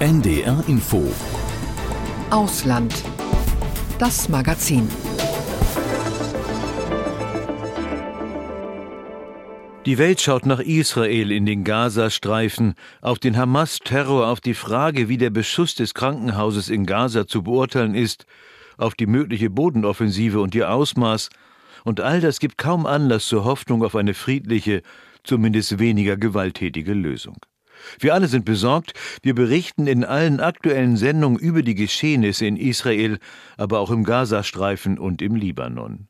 NDR Info Ausland. Das Magazin. Die Welt schaut nach Israel in den Gazastreifen, auf den Hamas-Terror, auf die Frage, wie der Beschuss des Krankenhauses in Gaza zu beurteilen ist, auf die mögliche Bodenoffensive und ihr Ausmaß, und all das gibt kaum Anlass zur Hoffnung auf eine friedliche, zumindest weniger gewalttätige Lösung. Wir alle sind besorgt, wir berichten in allen aktuellen Sendungen über die Geschehnisse in Israel, aber auch im Gazastreifen und im Libanon.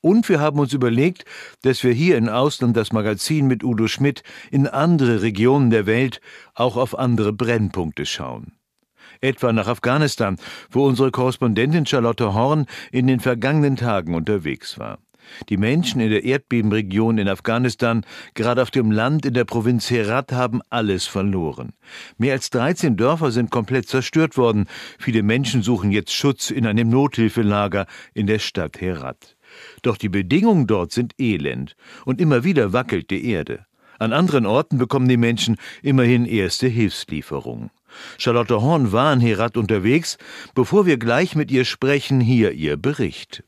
Und wir haben uns überlegt, dass wir hier in Ausland das Magazin mit Udo Schmidt in andere Regionen der Welt, auch auf andere Brennpunkte schauen. Etwa nach Afghanistan, wo unsere Korrespondentin Charlotte Horn in den vergangenen Tagen unterwegs war. Die Menschen in der Erdbebenregion in Afghanistan, gerade auf dem Land in der Provinz Herat, haben alles verloren. Mehr als 13 Dörfer sind komplett zerstört worden. Viele Menschen suchen jetzt Schutz in einem Nothilfelager in der Stadt Herat. Doch die Bedingungen dort sind elend und immer wieder wackelt die Erde. An anderen Orten bekommen die Menschen immerhin erste Hilfslieferungen. Charlotte Horn war in Herat unterwegs. Bevor wir gleich mit ihr sprechen, hier ihr Bericht.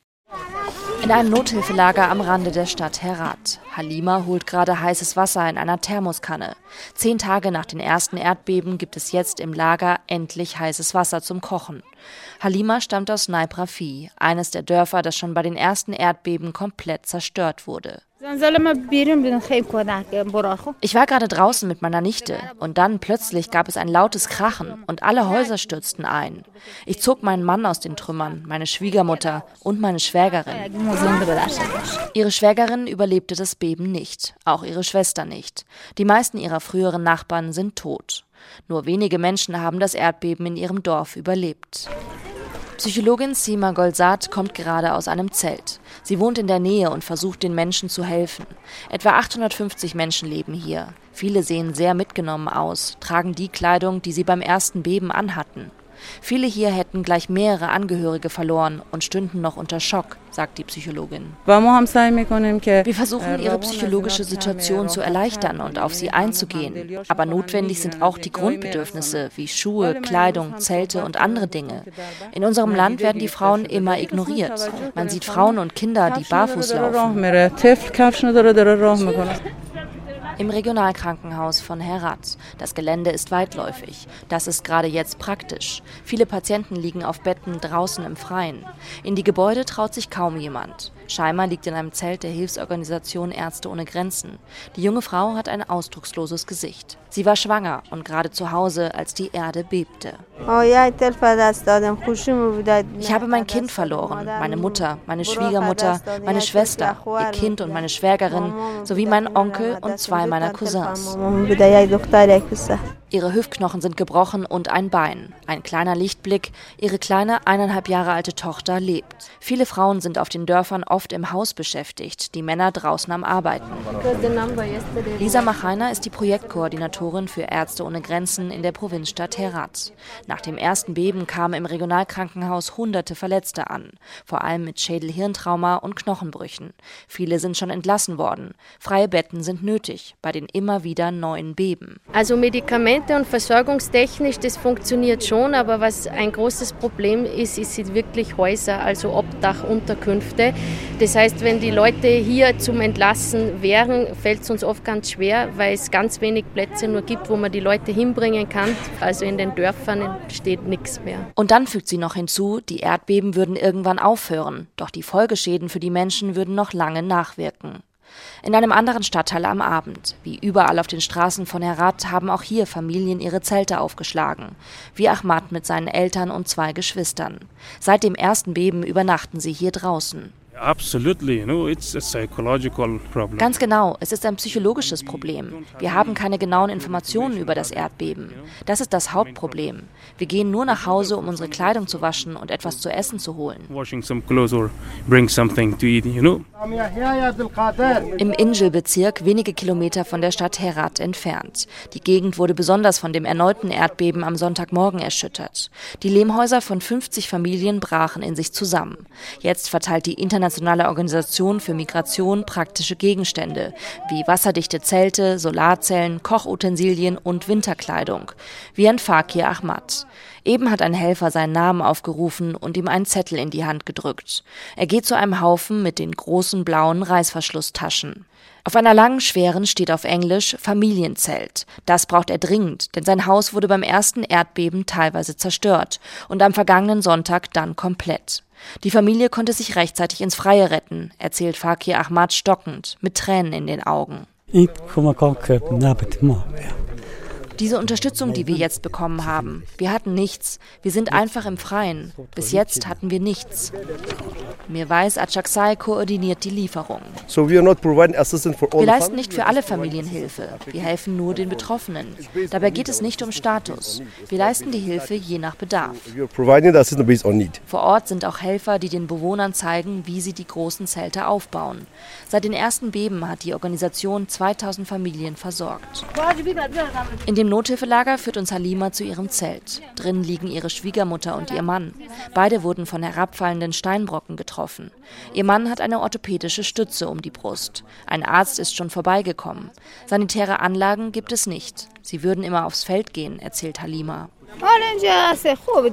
In einem Nothilfelager am Rande der Stadt Herat. Halima holt gerade heißes Wasser in einer Thermoskanne. Zehn Tage nach den ersten Erdbeben gibt es jetzt im Lager endlich heißes Wasser zum Kochen. Halima stammt aus Naiprafi, eines der Dörfer, das schon bei den ersten Erdbeben komplett zerstört wurde. Ich war gerade draußen mit meiner Nichte und dann plötzlich gab es ein lautes Krachen und alle Häuser stürzten ein. Ich zog meinen Mann aus den Trümmern, meine Schwiegermutter und meine Schwägerin. Ihre Schwägerin überlebte das Beben nicht, auch ihre Schwester nicht. Die meisten ihrer früheren Nachbarn sind tot. Nur wenige Menschen haben das Erdbeben in ihrem Dorf überlebt. Psychologin Sima Golsat kommt gerade aus einem Zelt. Sie wohnt in der Nähe und versucht den Menschen zu helfen. Etwa 850 Menschen leben hier. Viele sehen sehr mitgenommen aus, tragen die Kleidung, die sie beim ersten Beben anhatten. Viele hier hätten gleich mehrere Angehörige verloren und stünden noch unter Schock, sagt die Psychologin. Wir versuchen, ihre psychologische Situation zu erleichtern und auf sie einzugehen. Aber notwendig sind auch die Grundbedürfnisse wie Schuhe, Kleidung, Zelte und andere Dinge. In unserem Land werden die Frauen immer ignoriert. Man sieht Frauen und Kinder, die barfuß laufen im Regionalkrankenhaus von Herat. Das Gelände ist weitläufig. Das ist gerade jetzt praktisch. Viele Patienten liegen auf Betten draußen im Freien. In die Gebäude traut sich kaum jemand. Scheimer liegt in einem Zelt der Hilfsorganisation Ärzte ohne Grenzen. Die junge Frau hat ein ausdrucksloses Gesicht. Sie war schwanger und gerade zu Hause, als die Erde bebte. Ich habe mein Kind verloren, meine Mutter, meine Schwiegermutter, meine Schwester, ihr Kind und meine Schwägerin sowie meinen Onkel und zwei meiner Cousins. Ihre Hüftknochen sind gebrochen und ein Bein. Ein kleiner Lichtblick. Ihre kleine eineinhalb Jahre alte Tochter lebt. Viele Frauen sind auf den Dörfern oft im Haus beschäftigt, die Männer draußen am Arbeiten. Lisa Machainer ist die Projektkoordinatorin für Ärzte ohne Grenzen in der Provinzstadt Herat. Nach dem ersten Beben kamen im Regionalkrankenhaus hunderte Verletzte an, vor allem mit Schädel-Hirntrauma und Knochenbrüchen. Viele sind schon entlassen worden. Freie Betten sind nötig bei den immer wieder neuen Beben. Also Medikamente Medikamente und versorgungstechnisch, das funktioniert schon, aber was ein großes Problem ist, ist sind wirklich Häuser, also Obdachunterkünfte. Das heißt, wenn die Leute hier zum Entlassen wären, fällt es uns oft ganz schwer, weil es ganz wenig Plätze nur gibt, wo man die Leute hinbringen kann. Also in den Dörfern entsteht nichts mehr. Und dann fügt sie noch hinzu, die Erdbeben würden irgendwann aufhören, doch die Folgeschäden für die Menschen würden noch lange nachwirken. In einem anderen Stadtteil am Abend, wie überall auf den Straßen von Herat, haben auch hier Familien ihre Zelte aufgeschlagen, wie Ahmad mit seinen Eltern und zwei Geschwistern. Seit dem ersten Beben übernachten sie hier draußen. Ganz genau, es ist ein psychologisches Problem. Wir haben keine genauen Informationen über das Erdbeben. Das ist das Hauptproblem. Wir gehen nur nach Hause, um unsere Kleidung zu waschen und etwas zu essen zu holen. Im Injil-Bezirk, wenige Kilometer von der Stadt Herat entfernt. Die Gegend wurde besonders von dem erneuten Erdbeben am Sonntagmorgen erschüttert. Die Lehmhäuser von 50 Familien brachen in sich zusammen. Jetzt verteilt die internationale internationale Organisation für Migration praktische Gegenstände wie wasserdichte Zelte, Solarzellen, Kochutensilien und Winterkleidung, wie ein Fakir Ahmad. Eben hat ein Helfer seinen Namen aufgerufen und ihm einen Zettel in die Hand gedrückt. Er geht zu einem Haufen mit den großen blauen Reißverschlusstaschen. Auf einer langen schweren steht auf Englisch Familienzelt. Das braucht er dringend, denn sein Haus wurde beim ersten Erdbeben teilweise zerstört und am vergangenen Sonntag dann komplett. Die Familie konnte sich rechtzeitig ins Freie retten, erzählt Fakir Ahmad stockend, mit Tränen in den Augen. Diese Unterstützung, die wir jetzt bekommen haben, wir hatten nichts. Wir sind einfach im Freien. Bis jetzt hatten wir nichts. Mir weiß, Achaksai koordiniert die Lieferung. Wir leisten nicht für alle Familien Hilfe. Wir helfen nur den Betroffenen. Dabei geht es nicht um Status. Wir leisten die Hilfe je nach Bedarf. Vor Ort sind auch Helfer, die den Bewohnern zeigen, wie sie die großen Zelte aufbauen. Seit den ersten Beben hat die Organisation 2000 Familien versorgt. In dem Nothilfelager führt uns Halima zu ihrem Zelt. Drin liegen ihre Schwiegermutter und ihr Mann. Beide wurden von herabfallenden Steinbrocken getroffen. Ihr Mann hat eine orthopädische Stütze um die Brust. Ein Arzt ist schon vorbeigekommen. Sanitäre Anlagen gibt es nicht. Sie würden immer aufs Feld gehen, erzählt Halima.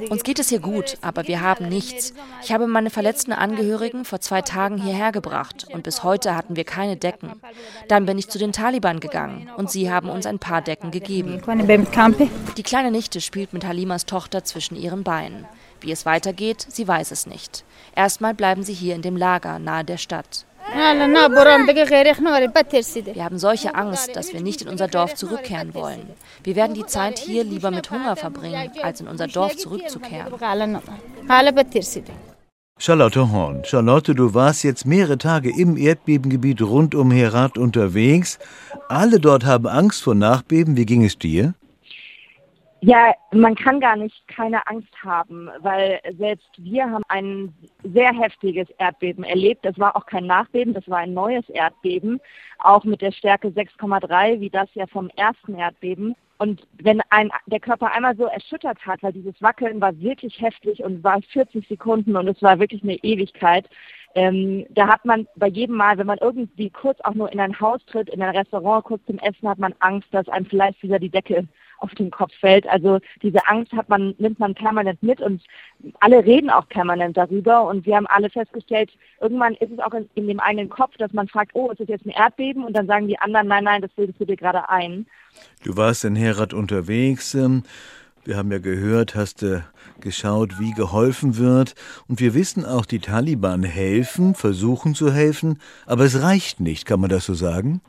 Uns geht es hier gut, aber wir haben nichts. Ich habe meine verletzten Angehörigen vor zwei Tagen hierher gebracht und bis heute hatten wir keine Decken. Dann bin ich zu den Taliban gegangen und sie haben uns ein paar Decken gegeben. Die kleine Nichte spielt mit Halimas Tochter zwischen ihren Beinen. Wie es weitergeht, sie weiß es nicht. Erstmal bleiben sie hier in dem Lager nahe der Stadt. Wir haben solche Angst, dass wir nicht in unser Dorf zurückkehren wollen. Wir werden die Zeit hier lieber mit Hunger verbringen, als in unser Dorf zurückzukehren. Charlotte Horn. Charlotte, du warst jetzt mehrere Tage im Erdbebengebiet rund um Herat unterwegs. Alle dort haben Angst vor Nachbeben. Wie ging es dir? Ja, man kann gar nicht keine Angst haben, weil selbst wir haben ein sehr heftiges Erdbeben erlebt. Das war auch kein Nachbeben, das war ein neues Erdbeben, auch mit der Stärke 6,3, wie das ja vom ersten Erdbeben. Und wenn ein, der Körper einmal so erschüttert hat, weil dieses Wackeln war wirklich heftig und war 40 Sekunden und es war wirklich eine Ewigkeit, ähm, da hat man bei jedem Mal, wenn man irgendwie kurz auch nur in ein Haus tritt, in ein Restaurant kurz zum Essen, hat man Angst, dass einem vielleicht wieder die Decke auf den Kopf fällt. Also diese Angst hat man, nimmt man permanent mit und alle reden auch permanent darüber und wir haben alle festgestellt, irgendwann ist es auch in, in dem eigenen Kopf, dass man fragt, oh, ist das jetzt ein Erdbeben? Und dann sagen die anderen, nein, nein, das bildest du dir gerade ein. Du warst in Herat unterwegs. Ähm, wir haben ja gehört, hast du geschaut, wie geholfen wird. Und wir wissen auch, die Taliban helfen, versuchen zu helfen, aber es reicht nicht, kann man das so sagen?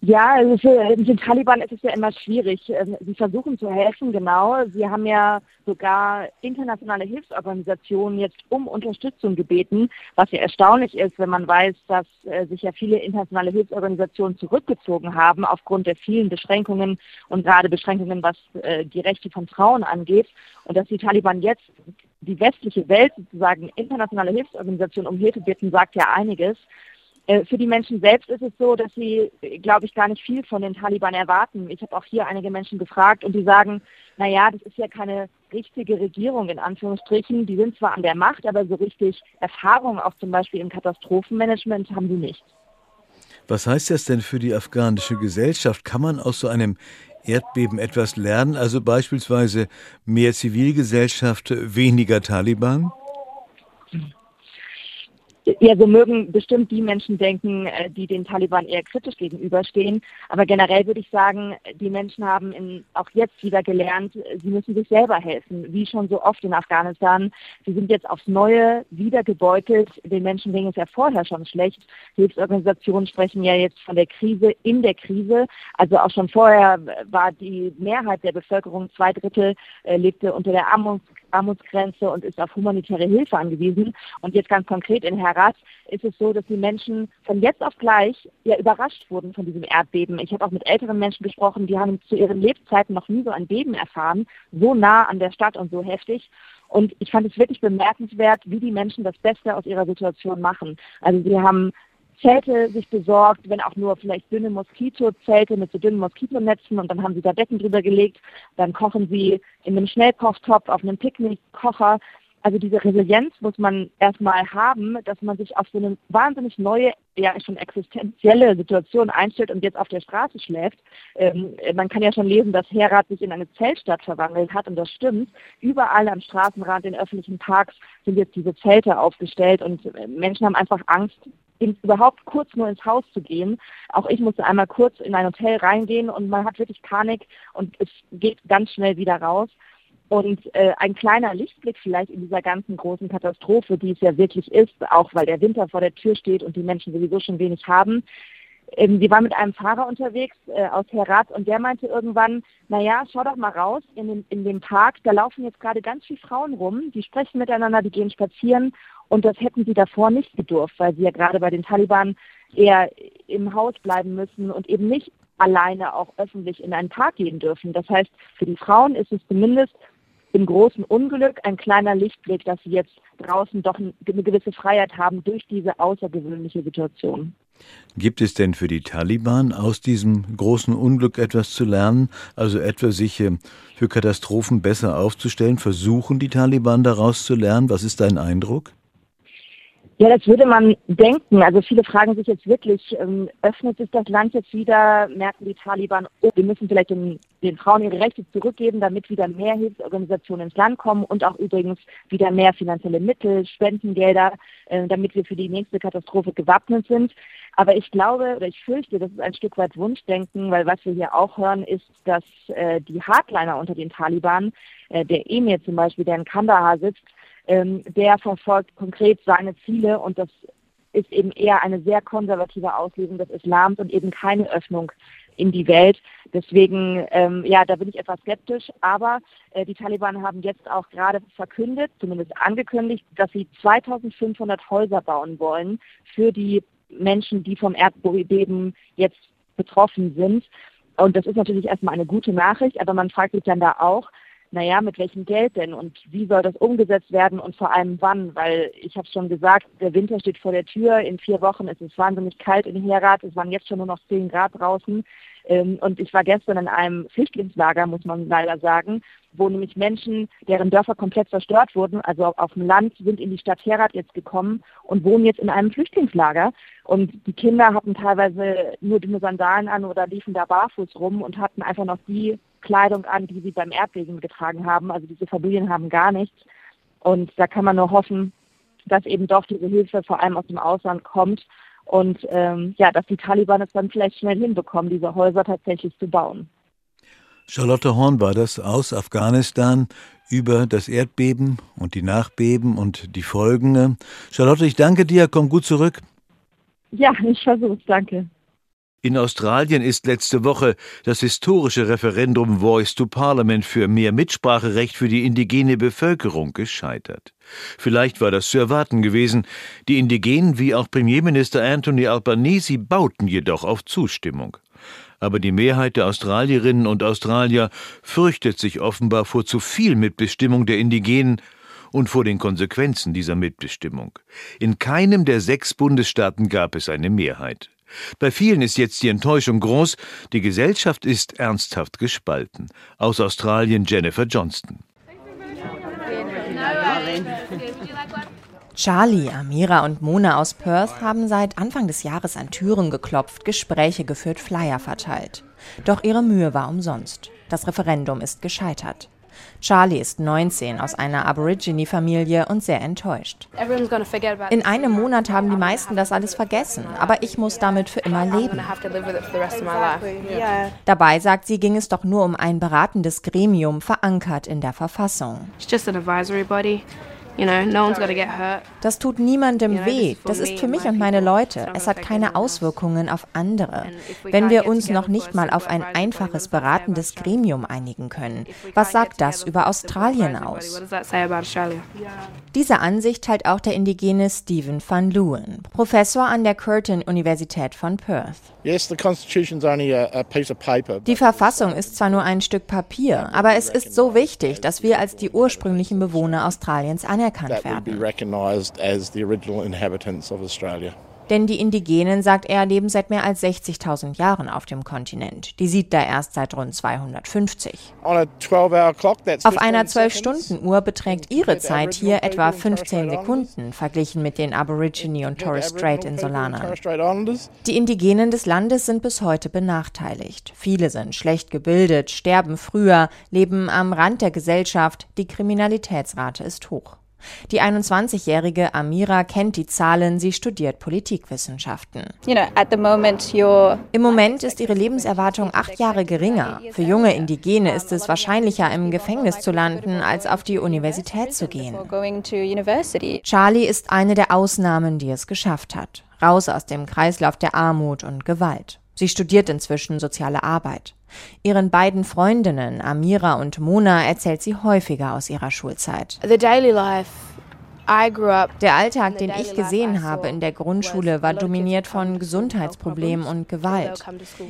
Ja, also für den Taliban ist es ja immer schwierig. Ähm, sie versuchen zu helfen, genau. Sie haben ja sogar internationale Hilfsorganisationen jetzt um Unterstützung gebeten, was ja erstaunlich ist, wenn man weiß, dass äh, sich ja viele internationale Hilfsorganisationen zurückgezogen haben aufgrund der vielen Beschränkungen und gerade Beschränkungen, was äh, die Rechte von Frauen angeht. Und dass die Taliban jetzt die westliche Welt sozusagen internationale Hilfsorganisationen um Hilfe bitten, sagt ja einiges. Äh, für die Menschen selbst ist es so, dass sie, glaube ich, gar nicht viel von den Taliban erwarten. Ich habe auch hier einige Menschen gefragt und die sagen, naja, das ist ja keine richtige Regierung in Anführungsstrichen. Die sind zwar an der Macht, aber so richtig Erfahrung auch zum Beispiel im Katastrophenmanagement haben sie nicht. Was heißt das denn für die afghanische Gesellschaft? Kann man aus so einem Erdbeben etwas lernen? Also beispielsweise mehr Zivilgesellschaft, weniger Taliban? Ja, so mögen bestimmt die Menschen denken, äh, die den Taliban eher kritisch gegenüberstehen. Aber generell würde ich sagen, die Menschen haben in, auch jetzt wieder gelernt, sie müssen sich selber helfen, wie schon so oft in Afghanistan. Sie sind jetzt aufs Neue wieder gebeutelt. Den Menschen ging es ja vorher schon schlecht. Hilfsorganisationen sprechen ja jetzt von der Krise in der Krise. Also auch schon vorher war die Mehrheit der Bevölkerung, zwei Drittel, äh, lebte unter der Armuts Armutsgrenze und ist auf humanitäre Hilfe angewiesen. Und jetzt ganz konkret in Herat ist es so, dass die Menschen von jetzt auf gleich ja überrascht wurden von diesem Erdbeben. Ich habe auch mit älteren Menschen gesprochen, die haben zu ihren Lebzeiten noch nie so ein Beben erfahren, so nah an der Stadt und so heftig. Und ich fand es wirklich bemerkenswert, wie die Menschen das Beste aus ihrer Situation machen. Also sie haben Zelte sich besorgt, wenn auch nur vielleicht dünne Moskitozelte mit so dünnen Moskitonetzen und dann haben sie da Decken drüber gelegt. Dann kochen sie in einem Schnellkochtopf auf einem Picknickkocher also diese Resilienz muss man erstmal haben, dass man sich auf so eine wahnsinnig neue, ja schon existenzielle Situation einstellt und jetzt auf der Straße schläft. Ähm, man kann ja schon lesen, dass Herat sich in eine Zeltstadt verwandelt hat und das stimmt. Überall am Straßenrand in öffentlichen Parks sind jetzt diese Zelte aufgestellt und äh, Menschen haben einfach Angst, überhaupt kurz nur ins Haus zu gehen. Auch ich musste einmal kurz in ein Hotel reingehen und man hat wirklich Panik und es geht ganz schnell wieder raus. Und äh, ein kleiner Lichtblick vielleicht in dieser ganzen großen Katastrophe, die es ja wirklich ist, auch weil der Winter vor der Tür steht und die Menschen sowieso schon wenig haben. Ähm, wir waren mit einem Fahrer unterwegs äh, aus Herat und der meinte irgendwann, naja, schau doch mal raus in, den, in dem Park, da laufen jetzt gerade ganz viele Frauen rum, die sprechen miteinander, die gehen spazieren und das hätten sie davor nicht gedurft, weil sie ja gerade bei den Taliban eher im Haus bleiben müssen und eben nicht alleine auch öffentlich in einen Park gehen dürfen. Das heißt, für die Frauen ist es zumindest im großen Unglück ein kleiner Lichtblick, dass sie jetzt draußen doch eine gewisse Freiheit haben durch diese außergewöhnliche Situation. Gibt es denn für die Taliban aus diesem großen Unglück etwas zu lernen, also etwa sich äh, für Katastrophen besser aufzustellen? Versuchen die Taliban daraus zu lernen? Was ist dein Eindruck? Ja, das würde man denken. Also viele fragen sich jetzt wirklich, ähm, öffnet sich das Land jetzt wieder? Merken die Taliban, oh, wir müssen vielleicht den, den, Frauen ihre Rechte zurückgeben, damit wieder mehr Hilfsorganisationen ins Land kommen und auch übrigens wieder mehr finanzielle Mittel, Spendengelder, äh, damit wir für die nächste Katastrophe gewappnet sind. Aber ich glaube oder ich fürchte, das ist ein Stück weit Wunschdenken, weil was wir hier auch hören, ist, dass äh, die Hardliner unter den Taliban, äh, der Emir zum Beispiel, der in Kandahar sitzt, ähm, der verfolgt konkret seine Ziele und das ist eben eher eine sehr konservative Auslegung des Islams und eben keine Öffnung in die Welt. Deswegen, ähm, ja, da bin ich etwas skeptisch. Aber äh, die Taliban haben jetzt auch gerade verkündet, zumindest angekündigt, dass sie 2500 Häuser bauen wollen für die Menschen, die vom Erdbeben jetzt betroffen sind. Und das ist natürlich erstmal eine gute Nachricht, aber man fragt sich dann da auch, naja, mit welchem Geld denn und wie soll das umgesetzt werden und vor allem wann? Weil ich habe schon gesagt, der Winter steht vor der Tür, in vier Wochen ist es wahnsinnig kalt in Herat, es waren jetzt schon nur noch zehn Grad draußen ähm, und ich war gestern in einem Flüchtlingslager, muss man leider sagen, wo nämlich Menschen, deren Dörfer komplett zerstört wurden, also auf dem Land, sind in die Stadt Herat jetzt gekommen und wohnen jetzt in einem Flüchtlingslager. Und die Kinder hatten teilweise nur dünne Sandalen an oder liefen da barfuß rum und hatten einfach noch die Kleidung an, die sie beim Erdbeben getragen haben. Also diese Familien haben gar nichts. Und da kann man nur hoffen, dass eben doch diese Hilfe vor allem aus dem Ausland kommt und ähm, ja, dass die Taliban es dann vielleicht schnell hinbekommen, diese Häuser tatsächlich zu bauen. Charlotte Horn war das aus Afghanistan über das Erdbeben und die Nachbeben und die Folgen. Charlotte, ich danke dir, komm gut zurück. Ja, ich versuch's, danke. In Australien ist letzte Woche das historische Referendum Voice to Parliament für mehr Mitspracherecht für die indigene Bevölkerung gescheitert. Vielleicht war das zu erwarten gewesen. Die Indigenen wie auch Premierminister Anthony Albanese bauten jedoch auf Zustimmung. Aber die Mehrheit der Australierinnen und Australier fürchtet sich offenbar vor zu viel Mitbestimmung der Indigenen und vor den Konsequenzen dieser Mitbestimmung. In keinem der sechs Bundesstaaten gab es eine Mehrheit. Bei vielen ist jetzt die Enttäuschung groß, die Gesellschaft ist ernsthaft gespalten. Aus Australien Jennifer Johnston. Charlie, Amira und Mona aus Perth haben seit Anfang des Jahres an Türen geklopft, Gespräche geführt, Flyer verteilt. Doch ihre Mühe war umsonst. Das Referendum ist gescheitert. Charlie ist 19 aus einer Aborigine-Familie und sehr enttäuscht. In einem Monat haben die meisten das alles vergessen, aber ich muss damit für immer leben. Dabei, sagt sie, ging es doch nur um ein beratendes Gremium, verankert in der Verfassung. It's just an advisory body. Das tut niemandem weh. Das ist für mich und meine Leute. Es hat keine Auswirkungen auf andere. Wenn wir uns noch nicht mal auf ein einfaches beratendes Gremium einigen können, was sagt das über Australien aus? Diese Ansicht teilt auch der indigene Stephen van Leeuwen, Professor an der Curtin Universität von Perth. Die Verfassung ist zwar nur ein Stück Papier, aber es ist so wichtig, dass wir als die ursprünglichen Bewohner Australiens anerkennen anerkannt werden. Denn die Indigenen, sagt er, leben seit mehr als 60.000 Jahren auf dem Kontinent. Die Siedler erst seit rund 250. Auf einer 12-Stunden-Uhr beträgt ihre Zeit hier etwa 15 Sekunden, verglichen mit den Aborigine und Torres Strait Insulanern. Die Indigenen des Landes sind bis heute benachteiligt. Viele sind schlecht gebildet, sterben früher, leben am Rand der Gesellschaft, die Kriminalitätsrate ist hoch. Die 21-jährige Amira kennt die Zahlen, sie studiert Politikwissenschaften. Im Moment ist ihre Lebenserwartung acht Jahre geringer. Für junge Indigene ist es wahrscheinlicher, im Gefängnis zu landen, als auf die Universität zu gehen. Charlie ist eine der Ausnahmen, die es geschafft hat. Raus aus dem Kreislauf der Armut und Gewalt. Sie studiert inzwischen soziale Arbeit. Ihren beiden Freundinnen Amira und Mona erzählt sie häufiger aus ihrer Schulzeit. The daily life der Alltag, den ich gesehen habe in der Grundschule, war dominiert von Gesundheitsproblemen und Gewalt.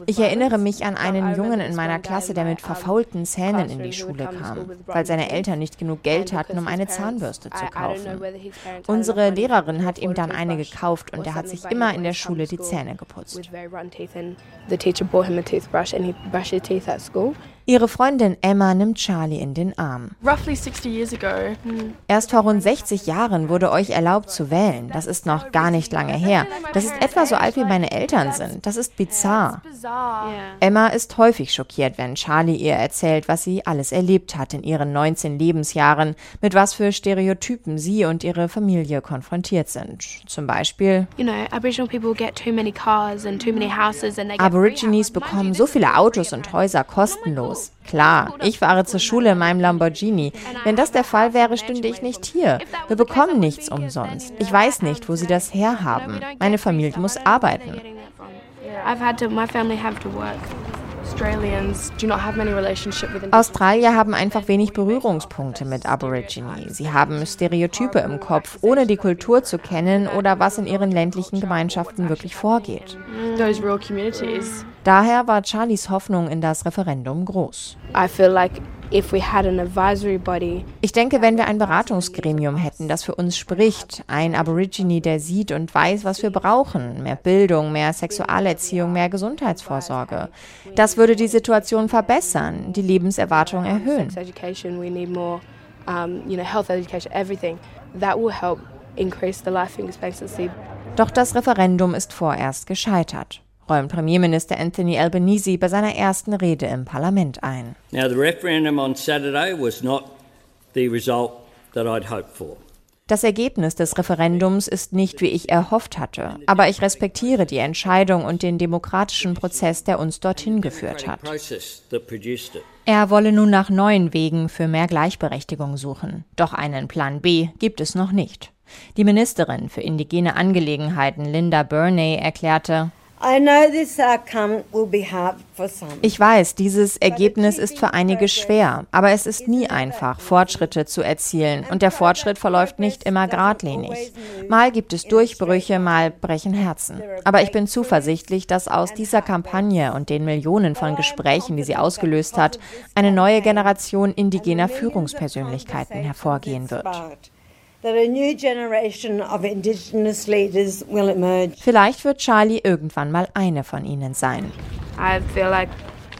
Ich erinnere mich an einen Jungen in meiner Klasse, der mit verfaulten Zähnen in die Schule kam, weil seine Eltern nicht genug Geld hatten, um eine Zahnbürste zu kaufen. Unsere Lehrerin hat ihm dann eine gekauft und er hat sich immer in der Schule die Zähne geputzt. Ihre Freundin Emma nimmt Charlie in den Arm. Erst vor rund 60 Jahren wurde euch erlaubt zu wählen. Das ist noch gar nicht lange her. Das ist etwa so alt wie meine Eltern sind. Das ist bizarr. Emma ist häufig schockiert, wenn Charlie ihr erzählt, was sie alles erlebt hat in ihren 19 Lebensjahren, mit was für Stereotypen sie und ihre Familie konfrontiert sind. Zum Beispiel Aborigines bekommen so viele Autos und Häuser kostenlos aus. Klar, ich fahre zur Schule in meinem Lamborghini. Wenn das der Fall wäre, stünde ich nicht hier. Wir bekommen nichts umsonst. Ich weiß nicht, wo sie das herhaben. Meine Familie muss arbeiten. Australier haben einfach wenig Berührungspunkte mit Aborigine. Sie haben Stereotype im Kopf, ohne die Kultur zu kennen oder was in ihren ländlichen Gemeinschaften wirklich vorgeht. Daher war Charlies Hoffnung in das Referendum groß. Ich denke, wenn wir ein Beratungsgremium hätten, das für uns spricht, ein Aborigine, der sieht und weiß, was wir brauchen, mehr Bildung, mehr Sexualerziehung, mehr Gesundheitsvorsorge, das würde die Situation verbessern, die Lebenserwartung erhöhen. Doch das Referendum ist vorerst gescheitert räumt Premierminister Anthony Albanese bei seiner ersten Rede im Parlament ein. Now the referendum on Saturday was not the result that I'd hoped for. Das Ergebnis des Referendums ist nicht, wie ich erhofft hatte, aber ich respektiere die Entscheidung und den demokratischen Prozess, der uns dorthin geführt hat. Er wolle nun nach neuen Wegen für mehr Gleichberechtigung suchen. Doch einen Plan B gibt es noch nicht. Die Ministerin für indigene Angelegenheiten Linda Burney erklärte, ich weiß, dieses Ergebnis ist für einige schwer, aber es ist nie einfach, Fortschritte zu erzielen und der Fortschritt verläuft nicht immer geradlinig. Mal gibt es Durchbrüche, mal brechen Herzen. Aber ich bin zuversichtlich, dass aus dieser Kampagne und den Millionen von Gesprächen, die sie ausgelöst hat, eine neue Generation indigener Führungspersönlichkeiten hervorgehen wird. Vielleicht wird Charlie irgendwann mal eine von ihnen sein.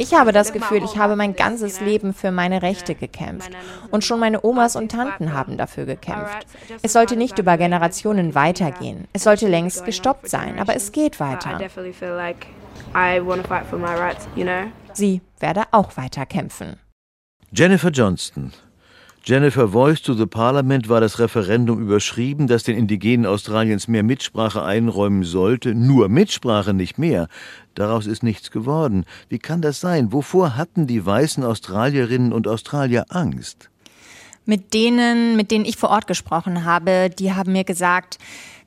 Ich habe das Gefühl, ich habe mein ganzes Leben für meine Rechte gekämpft. Und schon meine Omas und Tanten haben dafür gekämpft. Es sollte nicht über Generationen weitergehen. Es sollte längst gestoppt sein, aber es geht weiter. Sie werde auch weiter kämpfen. Jennifer Johnston Jennifer Voice to the Parliament war das Referendum überschrieben, das den Indigenen Australiens mehr Mitsprache einräumen sollte. Nur Mitsprache, nicht mehr. Daraus ist nichts geworden. Wie kann das sein? Wovor hatten die weißen Australierinnen und Australier Angst? Mit denen, mit denen ich vor Ort gesprochen habe, die haben mir gesagt,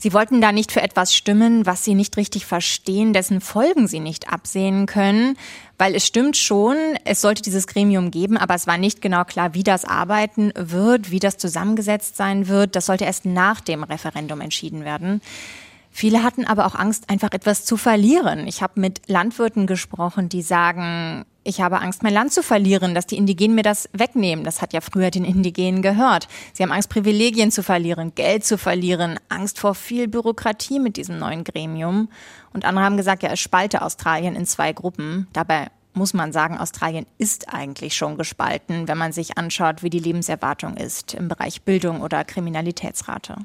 Sie wollten da nicht für etwas stimmen, was sie nicht richtig verstehen, dessen Folgen sie nicht absehen können, weil es stimmt schon, es sollte dieses Gremium geben, aber es war nicht genau klar, wie das arbeiten wird, wie das zusammengesetzt sein wird. Das sollte erst nach dem Referendum entschieden werden. Viele hatten aber auch Angst, einfach etwas zu verlieren. Ich habe mit Landwirten gesprochen, die sagen, ich habe Angst, mein Land zu verlieren, dass die Indigenen mir das wegnehmen. Das hat ja früher den Indigenen gehört. Sie haben Angst, Privilegien zu verlieren, Geld zu verlieren, Angst vor viel Bürokratie mit diesem neuen Gremium. Und andere haben gesagt, ja, es spalte Australien in zwei Gruppen. Dabei muss man sagen, Australien ist eigentlich schon gespalten, wenn man sich anschaut, wie die Lebenserwartung ist im Bereich Bildung oder Kriminalitätsrate.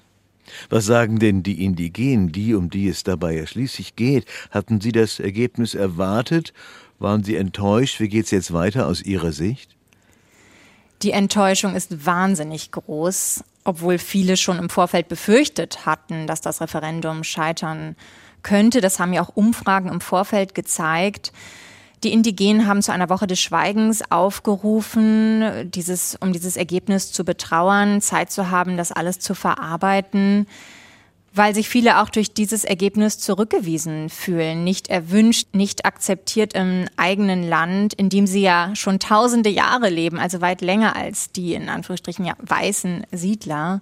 Was sagen denn die Indigenen, die, um die es dabei ja schließlich geht? Hatten Sie das Ergebnis erwartet? Waren Sie enttäuscht? Wie geht es jetzt weiter aus Ihrer Sicht? Die Enttäuschung ist wahnsinnig groß, obwohl viele schon im Vorfeld befürchtet hatten, dass das Referendum scheitern könnte. Das haben ja auch Umfragen im Vorfeld gezeigt. Die Indigenen haben zu einer Woche des Schweigens aufgerufen, dieses, um dieses Ergebnis zu betrauern, Zeit zu haben, das alles zu verarbeiten, weil sich viele auch durch dieses Ergebnis zurückgewiesen fühlen, nicht erwünscht, nicht akzeptiert im eigenen Land, in dem sie ja schon tausende Jahre leben, also weit länger als die in Anführungsstrichen ja, weißen Siedler.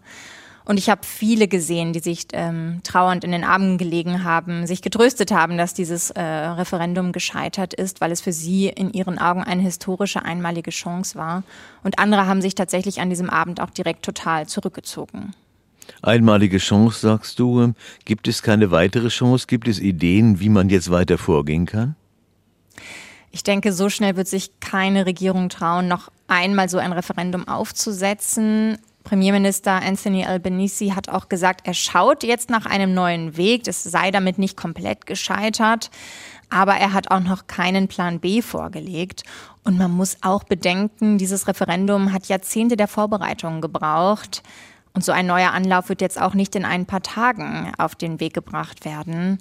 Und ich habe viele gesehen, die sich ähm, trauernd in den Armen gelegen haben, sich getröstet haben, dass dieses äh, Referendum gescheitert ist, weil es für sie in ihren Augen eine historische einmalige Chance war. Und andere haben sich tatsächlich an diesem Abend auch direkt total zurückgezogen. Einmalige Chance, sagst du. Gibt es keine weitere Chance? Gibt es Ideen, wie man jetzt weiter vorgehen kann? Ich denke, so schnell wird sich keine Regierung trauen, noch einmal so ein Referendum aufzusetzen. Premierminister Anthony Albanese hat auch gesagt, er schaut jetzt nach einem neuen Weg. Es sei damit nicht komplett gescheitert. Aber er hat auch noch keinen Plan B vorgelegt. Und man muss auch bedenken, dieses Referendum hat Jahrzehnte der Vorbereitungen gebraucht. Und so ein neuer Anlauf wird jetzt auch nicht in ein paar Tagen auf den Weg gebracht werden.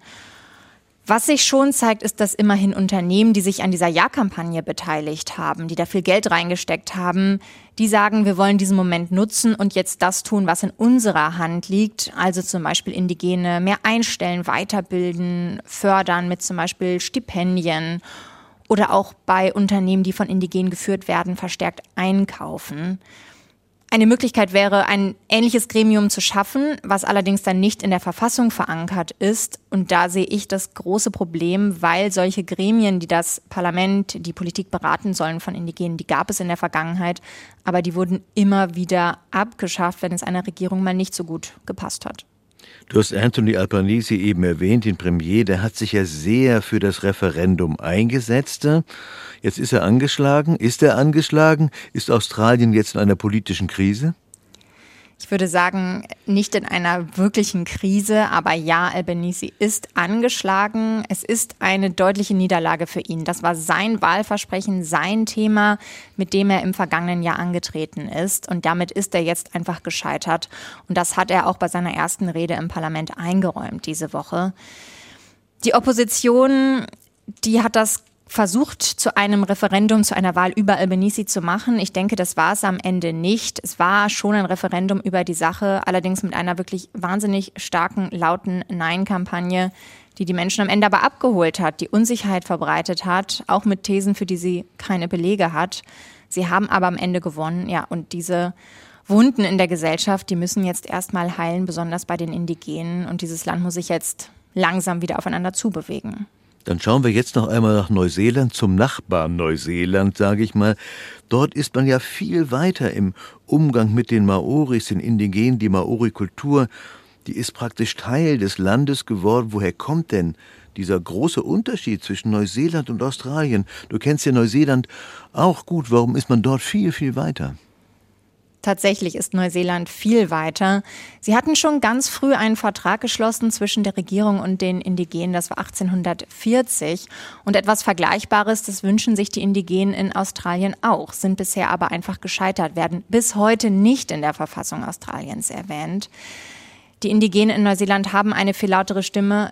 Was sich schon zeigt, ist, dass immerhin Unternehmen, die sich an dieser Ja-Kampagne beteiligt haben, die da viel Geld reingesteckt haben, die sagen, wir wollen diesen Moment nutzen und jetzt das tun, was in unserer Hand liegt. Also zum Beispiel Indigene mehr einstellen, weiterbilden, fördern mit zum Beispiel Stipendien oder auch bei Unternehmen, die von Indigenen geführt werden, verstärkt einkaufen. Eine Möglichkeit wäre, ein ähnliches Gremium zu schaffen, was allerdings dann nicht in der Verfassung verankert ist. Und da sehe ich das große Problem, weil solche Gremien, die das Parlament, die Politik beraten sollen von Indigenen, die gab es in der Vergangenheit, aber die wurden immer wieder abgeschafft, wenn es einer Regierung mal nicht so gut gepasst hat. Du hast Anthony Albanese eben erwähnt, den Premier, der hat sich ja sehr für das Referendum eingesetzt. Jetzt ist er angeschlagen. Ist er angeschlagen? Ist Australien jetzt in einer politischen Krise? Ich würde sagen, nicht in einer wirklichen Krise, aber ja, Albanese ist angeschlagen. Es ist eine deutliche Niederlage für ihn. Das war sein Wahlversprechen, sein Thema, mit dem er im vergangenen Jahr angetreten ist. Und damit ist er jetzt einfach gescheitert. Und das hat er auch bei seiner ersten Rede im Parlament eingeräumt diese Woche. Die Opposition, die hat das versucht, zu einem Referendum, zu einer Wahl über Albanese zu machen. Ich denke, das war es am Ende nicht. Es war schon ein Referendum über die Sache, allerdings mit einer wirklich wahnsinnig starken, lauten Nein-Kampagne, die die Menschen am Ende aber abgeholt hat, die Unsicherheit verbreitet hat, auch mit Thesen, für die sie keine Belege hat. Sie haben aber am Ende gewonnen, ja, und diese Wunden in der Gesellschaft, die müssen jetzt erstmal heilen, besonders bei den Indigenen. Und dieses Land muss sich jetzt langsam wieder aufeinander zubewegen. Dann schauen wir jetzt noch einmal nach Neuseeland, zum Nachbarn Neuseeland, sage ich mal. Dort ist man ja viel weiter im Umgang mit den Maoris, den Indigenen. Die Maori-Kultur, die ist praktisch Teil des Landes geworden. Woher kommt denn dieser große Unterschied zwischen Neuseeland und Australien? Du kennst ja Neuseeland auch gut. Warum ist man dort viel, viel weiter? Tatsächlich ist Neuseeland viel weiter. Sie hatten schon ganz früh einen Vertrag geschlossen zwischen der Regierung und den Indigenen. Das war 1840. Und etwas Vergleichbares, das wünschen sich die Indigenen in Australien auch, sind bisher aber einfach gescheitert, werden bis heute nicht in der Verfassung Australiens erwähnt. Die Indigenen in Neuseeland haben eine viel lautere Stimme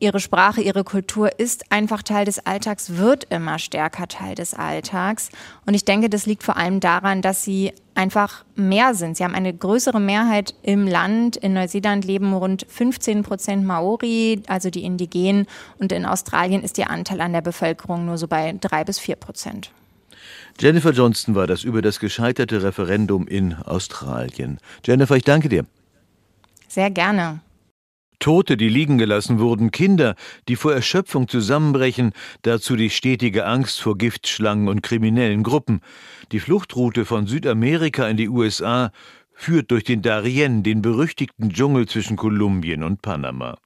ihre Sprache, ihre Kultur ist einfach Teil des Alltags, wird immer stärker Teil des Alltags. Und ich denke, das liegt vor allem daran, dass sie einfach mehr sind. Sie haben eine größere Mehrheit im Land. In Neuseeland leben rund 15 Prozent Maori, also die Indigenen. Und in Australien ist ihr Anteil an der Bevölkerung nur so bei drei bis vier Prozent. Jennifer Johnston war das über das gescheiterte Referendum in Australien. Jennifer, ich danke dir. Sehr gerne. Tote, die liegen gelassen wurden, Kinder, die vor Erschöpfung zusammenbrechen, dazu die stetige Angst vor Giftschlangen und kriminellen Gruppen. Die Fluchtroute von Südamerika in die USA führt durch den Darien, den berüchtigten Dschungel zwischen Kolumbien und Panama.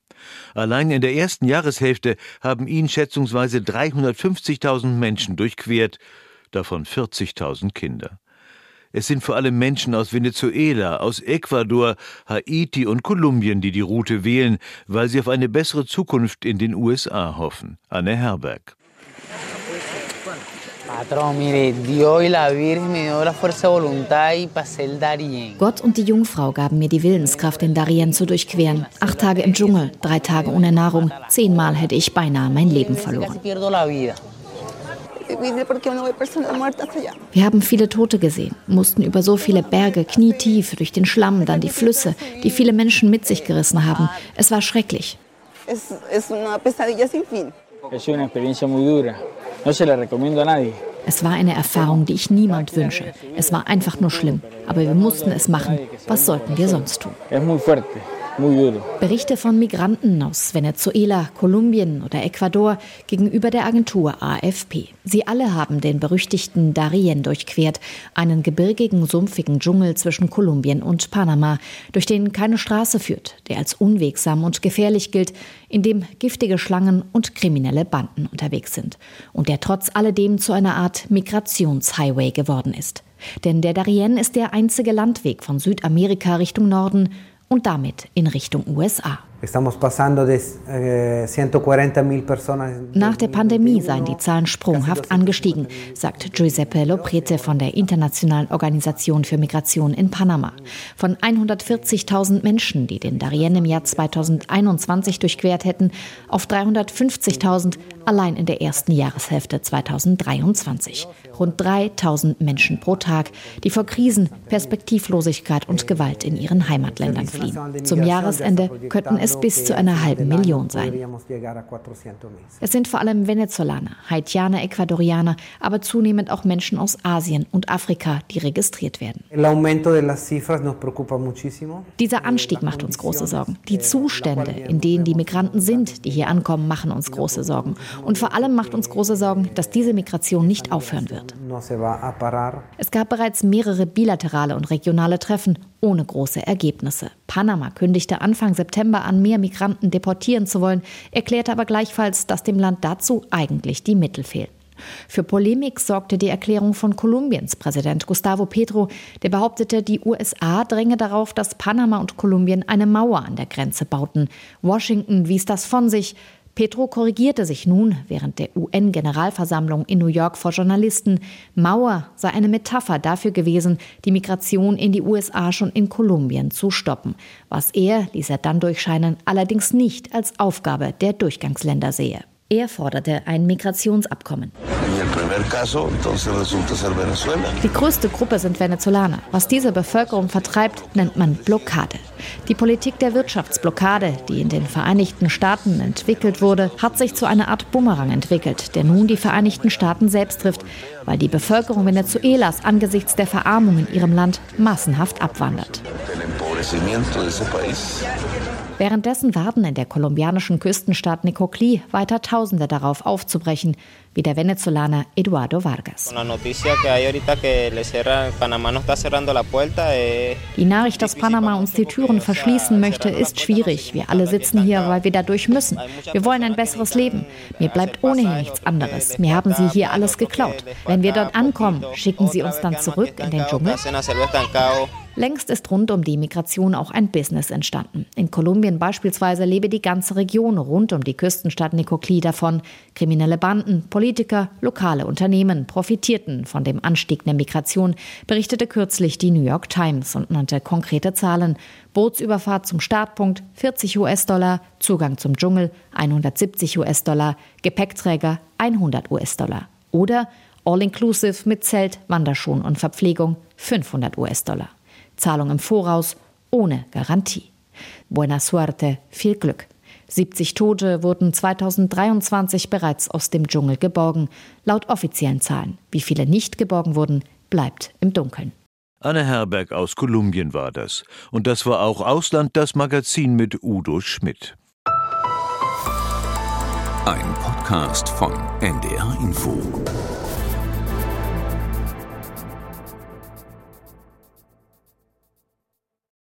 Allein in der ersten Jahreshälfte haben ihn schätzungsweise 350.000 Menschen durchquert, davon 40.000 Kinder. Es sind vor allem Menschen aus Venezuela, aus Ecuador, Haiti und Kolumbien, die die Route wählen, weil sie auf eine bessere Zukunft in den USA hoffen. Anne Herberg. Gott und die Jungfrau gaben mir die Willenskraft, den Darien zu durchqueren. Acht Tage im Dschungel, drei Tage ohne Nahrung. Zehnmal hätte ich beinahe mein Leben verloren. Wir haben viele Tote gesehen, mussten über so viele Berge knietief durch den Schlamm, dann die Flüsse, die viele Menschen mit sich gerissen haben. Es war schrecklich. Es war eine Erfahrung, die ich niemand wünsche. Es war einfach nur schlimm. Aber wir mussten es machen. Was sollten wir sonst tun? Berichte von Migranten aus Venezuela, Kolumbien oder Ecuador gegenüber der Agentur AFP. Sie alle haben den berüchtigten Darien durchquert, einen gebirgigen, sumpfigen Dschungel zwischen Kolumbien und Panama, durch den keine Straße führt, der als unwegsam und gefährlich gilt, in dem giftige Schlangen und kriminelle Banden unterwegs sind und der trotz alledem zu einer Art Migrationshighway geworden ist. Denn der Darien ist der einzige Landweg von Südamerika Richtung Norden und damit in Richtung USA. Eh, Nach der Pandemie seien die Zahlen sprunghaft angestiegen, sagt Giuseppe Loprete von der Internationalen Organisation für Migration in Panama. Von 140.000 Menschen, die den Darien im Jahr 2021 durchquert hätten, auf 350.000 allein in der ersten Jahreshälfte 2023. Rund 3.000 Menschen pro Tag, die vor Krisen, Perspektivlosigkeit und Gewalt in ihren Heimatländern fliehen. Zum Jahresende könnten es bis zu einer halben Million sein. Es sind vor allem Venezolaner, Haitianer, Ecuadorianer, aber zunehmend auch Menschen aus Asien und Afrika, die registriert werden. Dieser Anstieg macht uns große Sorgen. Die Zustände, in denen die Migranten sind, die hier ankommen, machen uns große Sorgen. Und vor allem macht uns große Sorgen, dass diese Migration nicht aufhören wird. Es gab bereits mehrere bilaterale und regionale Treffen ohne große Ergebnisse. Panama kündigte Anfang September an, mehr Migranten deportieren zu wollen, erklärte aber gleichfalls, dass dem Land dazu eigentlich die Mittel fehlen. Für Polemik sorgte die Erklärung von Kolumbiens Präsident Gustavo Petro, der behauptete, die USA dränge darauf, dass Panama und Kolumbien eine Mauer an der Grenze bauten. Washington wies das von sich. Petro korrigierte sich nun während der UN-Generalversammlung in New York vor Journalisten. Mauer sei eine Metapher dafür gewesen, die Migration in die USA schon in Kolumbien zu stoppen. Was er, ließ er dann durchscheinen, allerdings nicht als Aufgabe der Durchgangsländer sehe. Er forderte ein Migrationsabkommen. Die größte Gruppe sind Venezolaner. Was diese Bevölkerung vertreibt, nennt man Blockade. Die Politik der Wirtschaftsblockade, die in den Vereinigten Staaten entwickelt wurde, hat sich zu einer Art Bumerang entwickelt, der nun die Vereinigten Staaten selbst trifft, weil die Bevölkerung Venezuelas angesichts der Verarmung in ihrem Land massenhaft abwandert. Währenddessen warten in der kolumbianischen Küstenstadt Nicoclí weiter Tausende darauf aufzubrechen, wie der Venezolaner Eduardo Vargas. Die Nachricht, dass Panama uns die Türen verschließen möchte, ist schwierig. Wir alle sitzen hier, weil wir dadurch müssen. Wir wollen ein besseres Leben. Mir bleibt ohnehin nichts anderes. Mir haben sie hier alles geklaut. Wenn wir dort ankommen, schicken sie uns dann zurück in den Dschungel. Längst ist rund um die Migration auch ein Business entstanden. In Kolumbien beispielsweise lebe die ganze Region rund um die Küstenstadt Nicoclí davon. Kriminelle Banden, Politiker, lokale Unternehmen profitierten von dem Anstieg der Migration, berichtete kürzlich die New York Times und nannte konkrete Zahlen. Bootsüberfahrt zum Startpunkt 40 US-Dollar, Zugang zum Dschungel 170 US-Dollar, Gepäckträger 100 US-Dollar. Oder All-Inclusive mit Zelt, Wanderschuhen und Verpflegung 500 US-Dollar. Zahlung im Voraus ohne Garantie. Buena suerte, viel Glück. 70 Tote wurden 2023 bereits aus dem Dschungel geborgen, laut offiziellen Zahlen. Wie viele nicht geborgen wurden, bleibt im Dunkeln. Anne Herberg aus Kolumbien war das. Und das war auch Ausland, das Magazin mit Udo Schmidt. Ein Podcast von NDR Info.